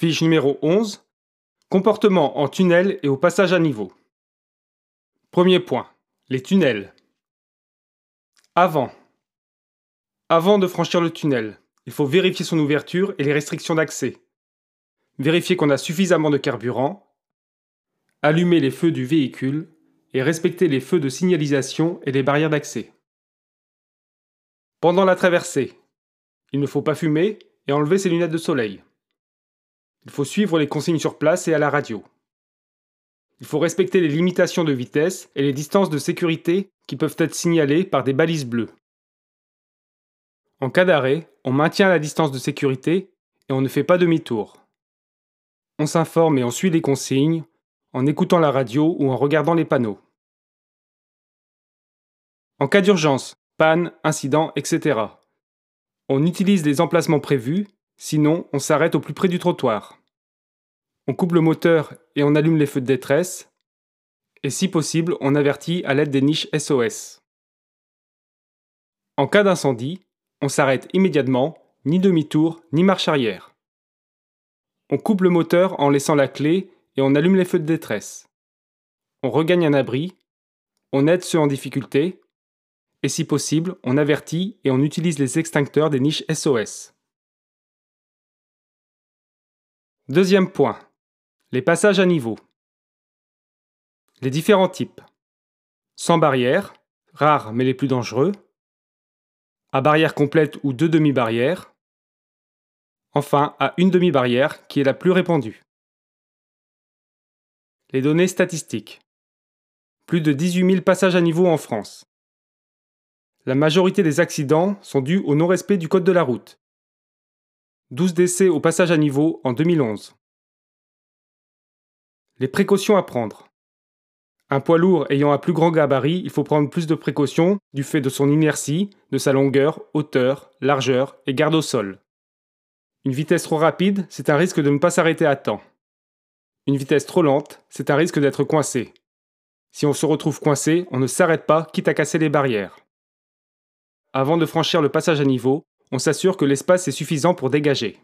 Fiche numéro 11. Comportement en tunnel et au passage à niveau. Premier point. Les tunnels. Avant. Avant de franchir le tunnel, il faut vérifier son ouverture et les restrictions d'accès. Vérifier qu'on a suffisamment de carburant. Allumer les feux du véhicule et respecter les feux de signalisation et les barrières d'accès. Pendant la traversée, il ne faut pas fumer et enlever ses lunettes de soleil. Il faut suivre les consignes sur place et à la radio. Il faut respecter les limitations de vitesse et les distances de sécurité qui peuvent être signalées par des balises bleues. En cas d'arrêt, on maintient la distance de sécurité et on ne fait pas demi-tour. On s'informe et on suit les consignes en écoutant la radio ou en regardant les panneaux. En cas d'urgence, panne, incident, etc. On utilise les emplacements prévus, sinon on s'arrête au plus près du trottoir. On coupe le moteur et on allume les feux de détresse, et si possible, on avertit à l'aide des niches SOS. En cas d'incendie, on s'arrête immédiatement, ni demi-tour, ni marche arrière. On coupe le moteur en laissant la clé et on allume les feux de détresse. On regagne un abri, on aide ceux en difficulté, et si possible, on avertit et on utilise les extincteurs des niches SOS. Deuxième point. Les passages à niveau. Les différents types. Sans barrière, rares mais les plus dangereux. À barrière complète ou deux demi-barrières. Enfin, à une demi-barrière qui est la plus répandue. Les données statistiques. Plus de 18 000 passages à niveau en France. La majorité des accidents sont dus au non-respect du code de la route. 12 décès au passage à niveau en 2011. Les précautions à prendre. Un poids lourd ayant un plus grand gabarit, il faut prendre plus de précautions du fait de son inertie, de sa longueur, hauteur, largeur et garde au sol. Une vitesse trop rapide, c'est un risque de ne pas s'arrêter à temps. Une vitesse trop lente, c'est un risque d'être coincé. Si on se retrouve coincé, on ne s'arrête pas, quitte à casser les barrières. Avant de franchir le passage à niveau, on s'assure que l'espace est suffisant pour dégager.